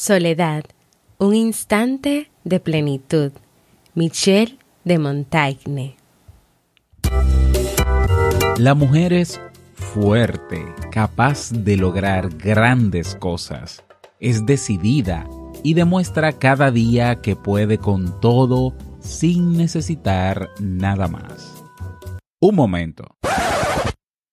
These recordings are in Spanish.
Soledad, un instante de plenitud. Michel de Montaigne. La mujer es fuerte, capaz de lograr grandes cosas. Es decidida y demuestra cada día que puede con todo sin necesitar nada más. Un momento.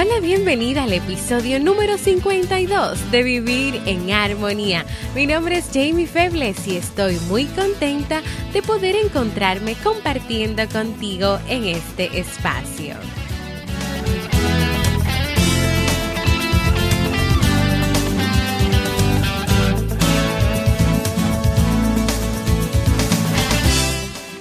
Hola, bienvenida al episodio número 52 de Vivir en Armonía. Mi nombre es Jamie Febles y estoy muy contenta de poder encontrarme compartiendo contigo en este espacio.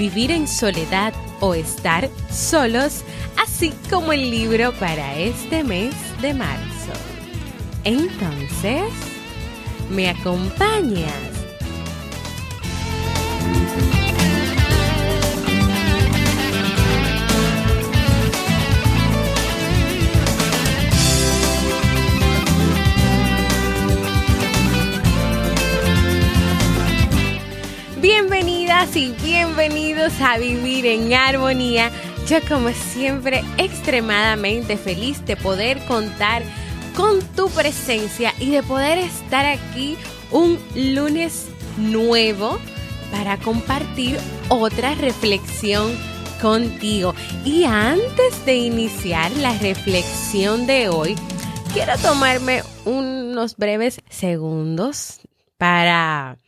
Vivir en soledad o estar solos, así como el libro para este mes de marzo. Entonces, ¿me acompañas? Y bienvenidos a Vivir en Armonía. Yo como siempre extremadamente feliz de poder contar con tu presencia y de poder estar aquí un lunes nuevo para compartir otra reflexión contigo. Y antes de iniciar la reflexión de hoy, quiero tomarme unos breves segundos para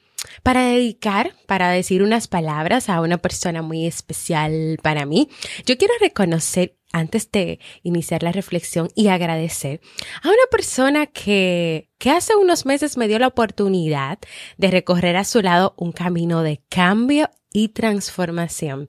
para dedicar, para decir unas palabras a una persona muy especial para mí. Yo quiero reconocer antes de iniciar la reflexión y agradecer a una persona que, que hace unos meses me dio la oportunidad de recorrer a su lado un camino de cambio y transformación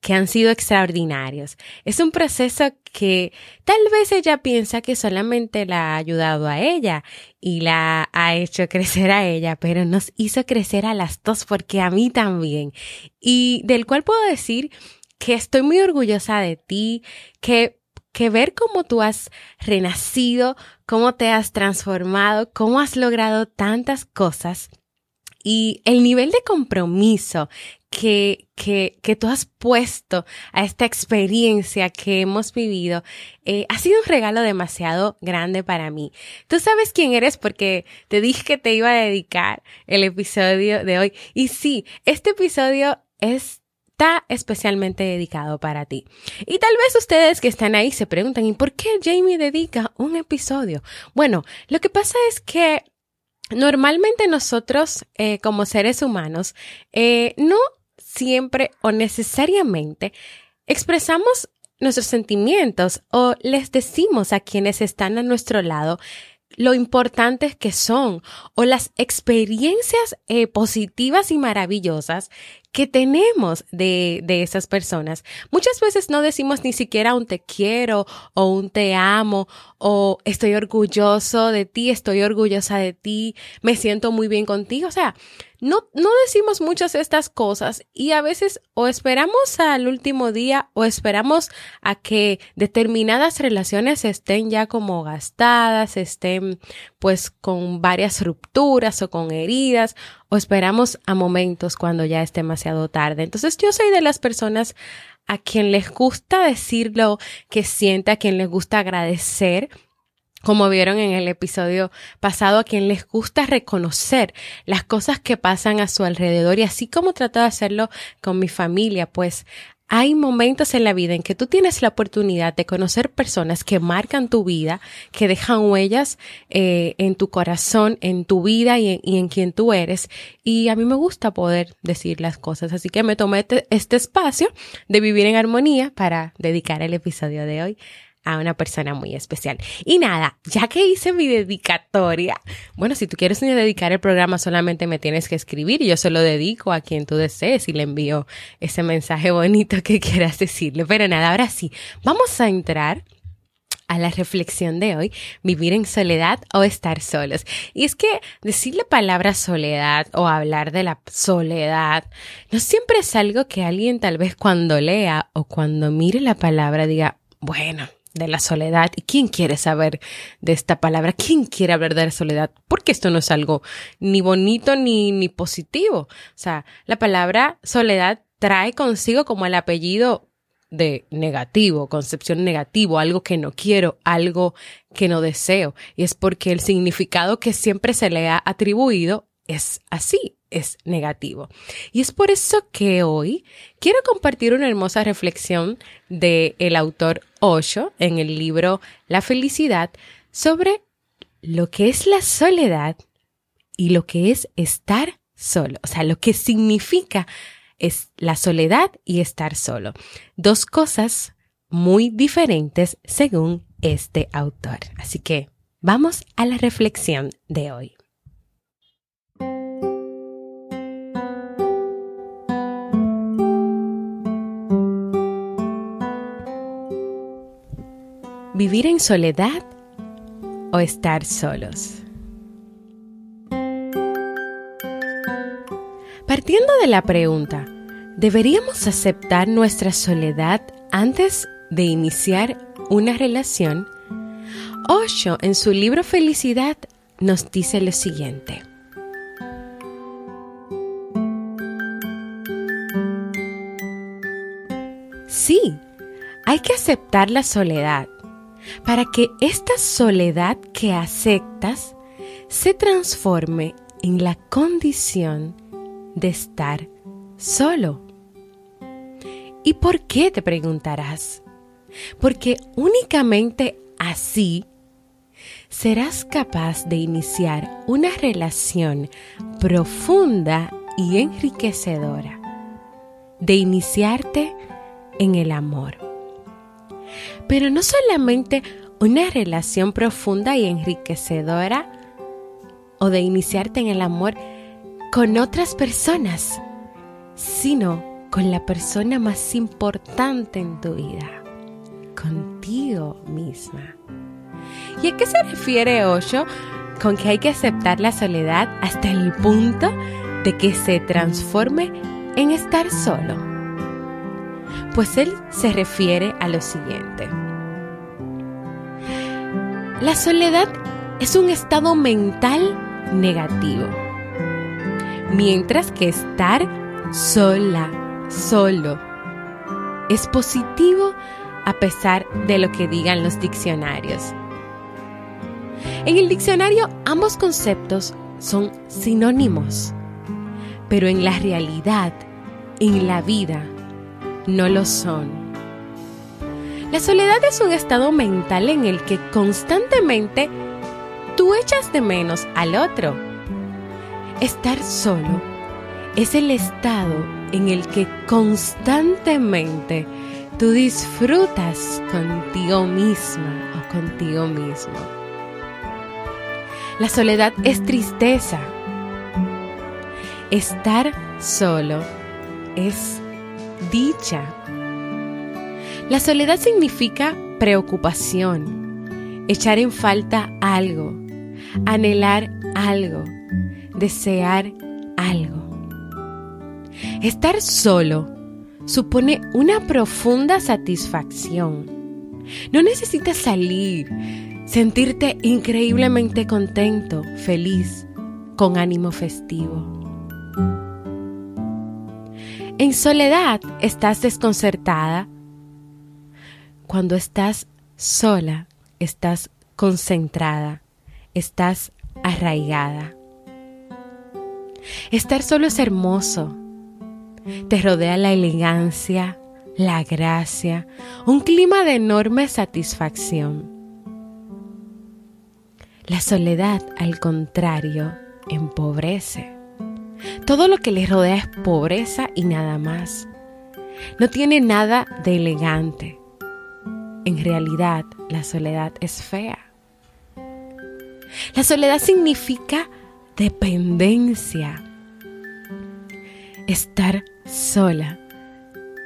que han sido extraordinarios. Es un proceso que tal vez ella piensa que solamente la ha ayudado a ella y la ha hecho crecer a ella, pero nos hizo crecer a las dos porque a mí también. Y del cual puedo decir que estoy muy orgullosa de ti, que que ver cómo tú has renacido, cómo te has transformado, cómo has logrado tantas cosas y el nivel de compromiso que, que, que tú has puesto a esta experiencia que hemos vivido eh, ha sido un regalo demasiado grande para mí. Tú sabes quién eres porque te dije que te iba a dedicar el episodio de hoy. Y sí, este episodio está especialmente dedicado para ti. Y tal vez ustedes que están ahí se preguntan, ¿y por qué Jamie dedica un episodio? Bueno, lo que pasa es que Normalmente nosotros, eh, como seres humanos, eh, no siempre o necesariamente expresamos nuestros sentimientos o les decimos a quienes están a nuestro lado lo importantes que son o las experiencias eh, positivas y maravillosas que tenemos de, de esas personas. Muchas veces no decimos ni siquiera un te quiero o un te amo o estoy orgulloso de ti, estoy orgullosa de ti, me siento muy bien contigo. O sea, no, no decimos muchas de estas cosas y a veces o esperamos al último día o esperamos a que determinadas relaciones estén ya como gastadas, estén pues con varias rupturas o con heridas o esperamos a momentos cuando ya es demasiado tarde. Entonces yo soy de las personas a quien les gusta decir lo que siente, a quien les gusta agradecer como vieron en el episodio pasado, a quien les gusta reconocer las cosas que pasan a su alrededor y así como trato de hacerlo con mi familia, pues hay momentos en la vida en que tú tienes la oportunidad de conocer personas que marcan tu vida, que dejan huellas eh, en tu corazón, en tu vida y en, quien tú eres. Y a mí me gusta poder decir las cosas. Así que me tomé este, este espacio de vivir en armonía para dedicar el episodio de hoy a una persona muy especial. Y nada, ya que hice mi dedicatoria, bueno, si tú quieres dedicar el programa solamente me tienes que escribir y yo se lo dedico a quien tú desees y le envío ese mensaje bonito que quieras decirle. Pero nada, ahora sí, vamos a entrar a la reflexión de hoy, vivir en soledad o estar solos. Y es que decir la palabra soledad o hablar de la soledad no siempre es algo que alguien tal vez cuando lea o cuando mire la palabra diga, bueno, de la soledad. ¿Y quién quiere saber de esta palabra? ¿Quién quiere hablar de la soledad? Porque esto no es algo ni bonito ni, ni positivo. O sea, la palabra soledad trae consigo como el apellido de negativo, concepción negativo, algo que no quiero, algo que no deseo. Y es porque el significado que siempre se le ha atribuido es así, es negativo. Y es por eso que hoy quiero compartir una hermosa reflexión del el autor Osho en el libro La felicidad sobre lo que es la soledad y lo que es estar solo, o sea, lo que significa es la soledad y estar solo. Dos cosas muy diferentes según este autor. Así que vamos a la reflexión de hoy. ¿Vivir en soledad o estar solos? Partiendo de la pregunta, ¿deberíamos aceptar nuestra soledad antes de iniciar una relación? Osho en su libro Felicidad nos dice lo siguiente. Sí, hay que aceptar la soledad para que esta soledad que aceptas se transforme en la condición de estar solo. ¿Y por qué te preguntarás? Porque únicamente así serás capaz de iniciar una relación profunda y enriquecedora, de iniciarte en el amor pero no solamente una relación profunda y enriquecedora o de iniciarte en el amor con otras personas, sino con la persona más importante en tu vida, contigo misma. ¿Y a qué se refiere Osho con que hay que aceptar la soledad hasta el punto de que se transforme en estar solo? Pues él se refiere a lo siguiente. La soledad es un estado mental negativo, mientras que estar sola, solo, es positivo a pesar de lo que digan los diccionarios. En el diccionario ambos conceptos son sinónimos, pero en la realidad, en la vida, no lo son. La soledad es un estado mental en el que constantemente tú echas de menos al otro. Estar solo es el estado en el que constantemente tú disfrutas contigo misma o contigo mismo. La soledad es tristeza. Estar solo es dicha. La soledad significa preocupación, echar en falta algo, anhelar algo, desear algo. Estar solo supone una profunda satisfacción. No necesitas salir, sentirte increíblemente contento, feliz, con ánimo festivo. En soledad estás desconcertada. Cuando estás sola, estás concentrada, estás arraigada. Estar solo es hermoso. Te rodea la elegancia, la gracia, un clima de enorme satisfacción. La soledad, al contrario, empobrece. Todo lo que le rodea es pobreza y nada más. No tiene nada de elegante. En realidad, la soledad es fea. La soledad significa dependencia. Estar sola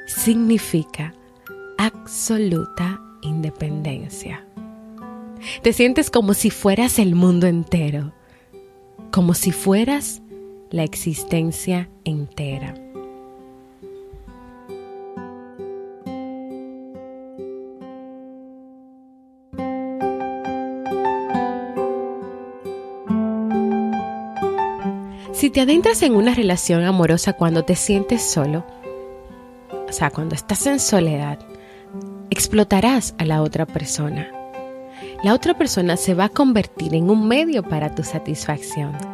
significa absoluta independencia. Te sientes como si fueras el mundo entero, como si fueras la existencia entera. Si te adentras en una relación amorosa cuando te sientes solo, o sea, cuando estás en soledad, explotarás a la otra persona. La otra persona se va a convertir en un medio para tu satisfacción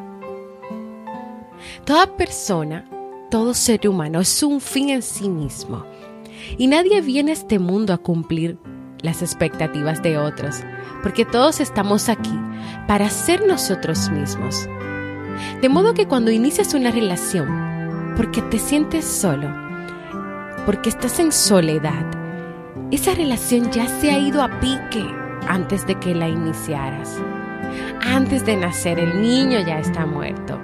Toda persona, todo ser humano es un fin en sí mismo. Y nadie viene a este mundo a cumplir las expectativas de otros, porque todos estamos aquí para ser nosotros mismos. De modo que cuando inicias una relación, porque te sientes solo, porque estás en soledad, esa relación ya se ha ido a pique antes de que la iniciaras. Antes de nacer el niño ya está muerto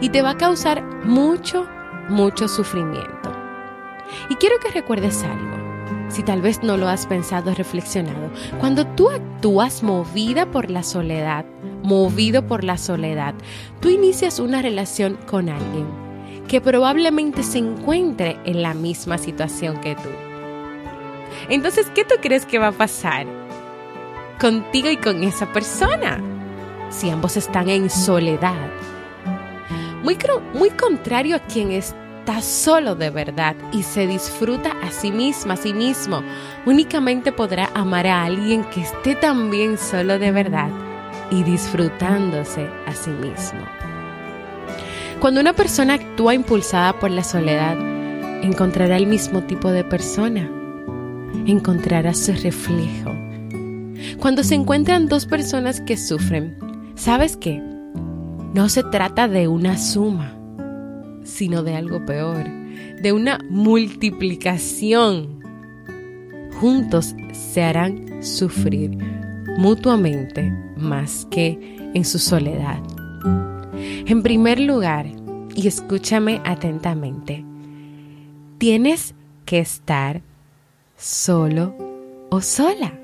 y te va a causar mucho, mucho sufrimiento. Y quiero que recuerdes algo, si tal vez no lo has pensado, reflexionado. Cuando tú actúas movida por la soledad, movido por la soledad, tú inicias una relación con alguien que probablemente se encuentre en la misma situación que tú. Entonces, ¿qué tú crees que va a pasar contigo y con esa persona? Si ambos están en soledad, muy, muy contrario a quien está solo de verdad y se disfruta a sí misma, a sí mismo. Únicamente podrá amar a alguien que esté también solo de verdad y disfrutándose a sí mismo. Cuando una persona actúa impulsada por la soledad, encontrará el mismo tipo de persona, encontrará su reflejo. Cuando se encuentran dos personas que sufren, ¿sabes qué? No se trata de una suma, sino de algo peor, de una multiplicación. Juntos se harán sufrir mutuamente más que en su soledad. En primer lugar, y escúchame atentamente, tienes que estar solo o sola.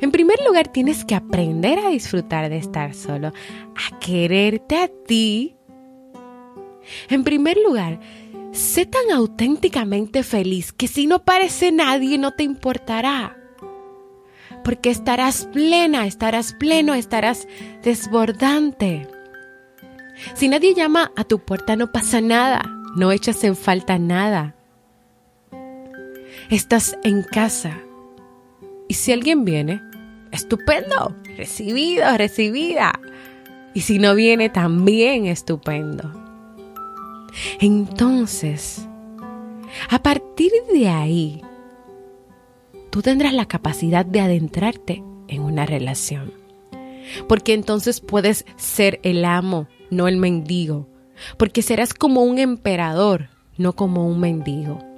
En primer lugar, tienes que aprender a disfrutar de estar solo, a quererte a ti. En primer lugar, sé tan auténticamente feliz que si no parece nadie no te importará. Porque estarás plena, estarás pleno, estarás desbordante. Si nadie llama a tu puerta no pasa nada, no echas en falta nada. Estás en casa, y si alguien viene, estupendo, recibido, recibida. Y si no viene, también estupendo. Entonces, a partir de ahí, tú tendrás la capacidad de adentrarte en una relación. Porque entonces puedes ser el amo, no el mendigo. Porque serás como un emperador, no como un mendigo.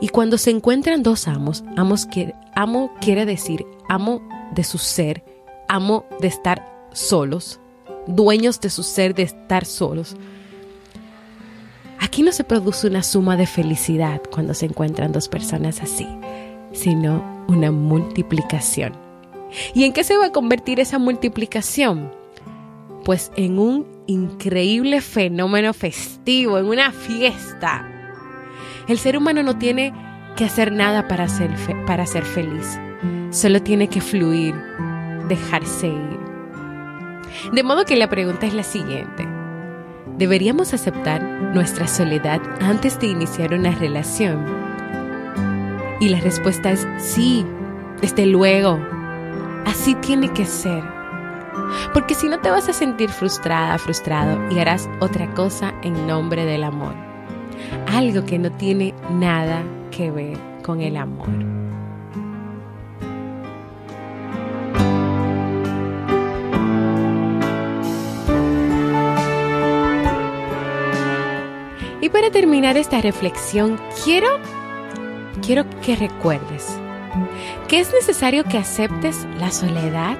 Y cuando se encuentran dos amos, amo quiere decir amo de su ser, amo de estar solos, dueños de su ser de estar solos. Aquí no se produce una suma de felicidad cuando se encuentran dos personas así, sino una multiplicación. ¿Y en qué se va a convertir esa multiplicación? Pues en un increíble fenómeno festivo, en una fiesta. El ser humano no tiene que hacer nada para ser, para ser feliz, solo tiene que fluir, dejarse ir. De modo que la pregunta es la siguiente. ¿Deberíamos aceptar nuestra soledad antes de iniciar una relación? Y la respuesta es sí, desde luego. Así tiene que ser. Porque si no te vas a sentir frustrada, frustrado y harás otra cosa en nombre del amor. Algo que no tiene nada que ver con el amor. Y para terminar esta reflexión, quiero, quiero que recuerdes que es necesario que aceptes la soledad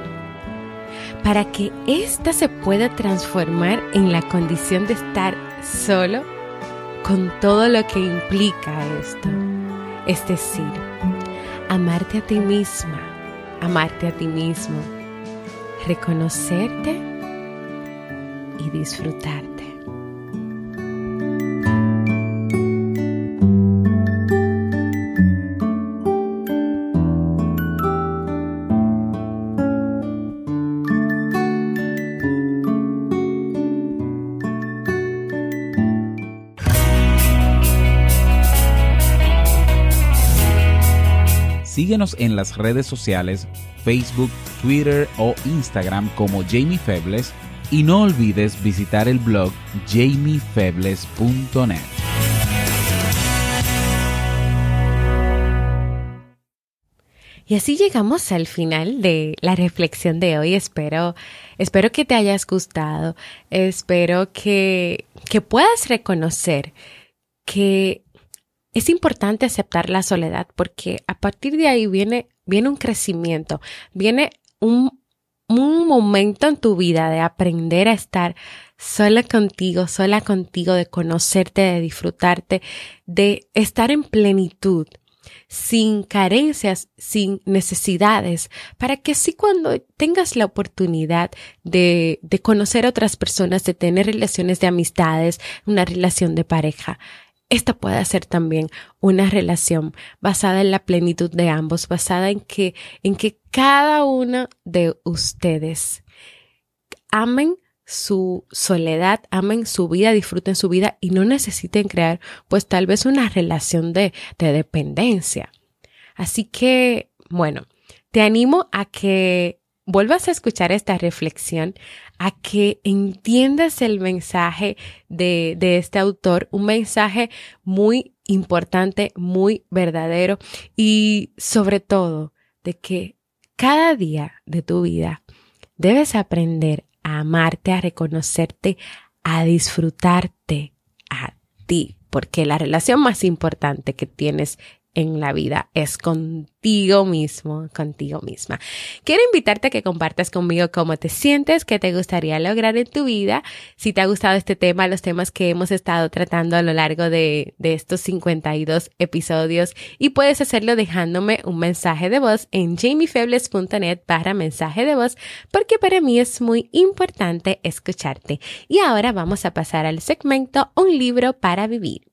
para que ésta se pueda transformar en la condición de estar solo con todo lo que implica esto. Es decir, amarte a ti misma, amarte a ti mismo, reconocerte y disfrutarte. En las redes sociales, Facebook, Twitter o Instagram como Jamie Febles y no olvides visitar el blog jamiefebles.net. Y así llegamos al final de la reflexión de hoy. Espero, espero que te hayas gustado. Espero que, que puedas reconocer que es importante aceptar la soledad porque a partir de ahí viene, viene un crecimiento, viene un, un momento en tu vida de aprender a estar sola contigo, sola contigo, de conocerte, de disfrutarte, de estar en plenitud, sin carencias, sin necesidades, para que así cuando tengas la oportunidad de, de conocer a otras personas, de tener relaciones de amistades, una relación de pareja, esta puede ser también una relación basada en la plenitud de ambos, basada en que, en que cada uno de ustedes amen su soledad, amen su vida, disfruten su vida y no necesiten crear pues tal vez una relación de, de dependencia. Así que, bueno, te animo a que vuelvas a escuchar esta reflexión, a que entiendas el mensaje de, de este autor, un mensaje muy importante, muy verdadero y sobre todo de que cada día de tu vida debes aprender a amarte, a reconocerte, a disfrutarte a ti, porque la relación más importante que tienes en la vida es contigo mismo, contigo misma. Quiero invitarte a que compartas conmigo cómo te sientes, qué te gustaría lograr en tu vida, si te ha gustado este tema, los temas que hemos estado tratando a lo largo de, estos 52 episodios y puedes hacerlo dejándome un mensaje de voz en jamiefebles.net para mensaje de voz porque para mí es muy importante escucharte. Y ahora vamos a pasar al segmento Un libro para vivir.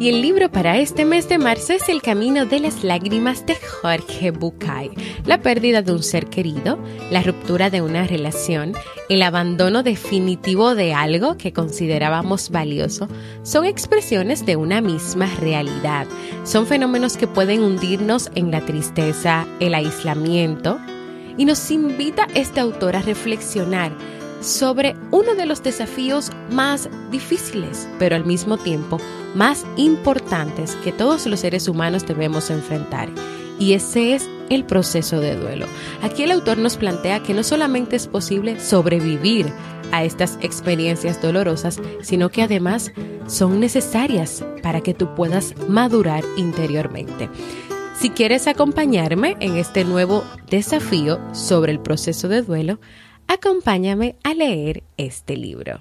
Y el libro para este mes de marzo es El Camino de las Lágrimas de Jorge Bucay. La pérdida de un ser querido, la ruptura de una relación, el abandono definitivo de algo que considerábamos valioso, son expresiones de una misma realidad. Son fenómenos que pueden hundirnos en la tristeza, el aislamiento, y nos invita este autor a reflexionar sobre uno de los desafíos más difíciles, pero al mismo tiempo más importantes que todos los seres humanos debemos enfrentar. Y ese es el proceso de duelo. Aquí el autor nos plantea que no solamente es posible sobrevivir a estas experiencias dolorosas, sino que además son necesarias para que tú puedas madurar interiormente. Si quieres acompañarme en este nuevo desafío sobre el proceso de duelo, acompáñame a leer este libro.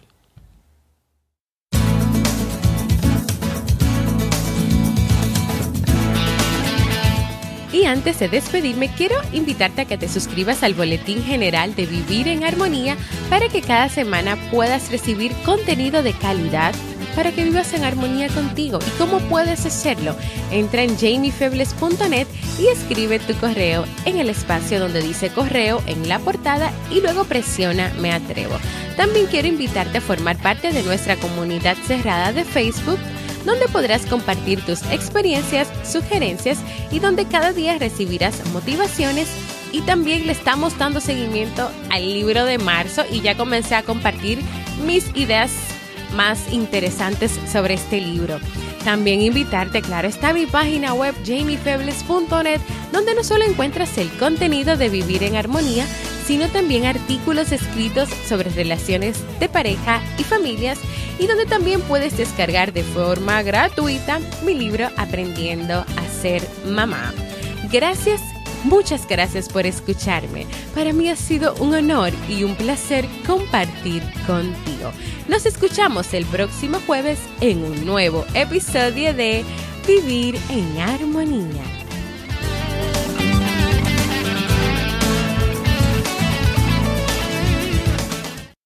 Y antes de despedirme, quiero invitarte a que te suscribas al Boletín General de Vivir en Armonía para que cada semana puedas recibir contenido de calidad para que vivas en armonía contigo. ¿Y cómo puedes hacerlo? Entra en jamiefebles.net y escribe tu correo en el espacio donde dice correo en la portada y luego presiona Me Atrevo. También quiero invitarte a formar parte de nuestra comunidad cerrada de Facebook donde podrás compartir tus experiencias, sugerencias y donde cada día recibirás motivaciones y también le estamos dando seguimiento al libro de marzo y ya comencé a compartir mis ideas más interesantes sobre este libro. También invitarte, claro, está mi página web jamiefebles.net, donde no solo encuentras el contenido de Vivir en Armonía, sino también artículos escritos sobre relaciones de pareja y familias, y donde también puedes descargar de forma gratuita mi libro Aprendiendo a ser mamá. Gracias Muchas gracias por escucharme. Para mí ha sido un honor y un placer compartir contigo. Nos escuchamos el próximo jueves en un nuevo episodio de Vivir en Armonía.